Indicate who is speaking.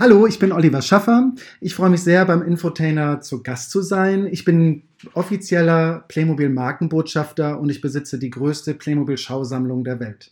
Speaker 1: Hallo, ich bin Oliver Schaffer. Ich freue mich sehr, beim Infotainer zu Gast zu sein. Ich bin offizieller Playmobil Markenbotschafter und ich besitze die größte Playmobil Schausammlung der Welt.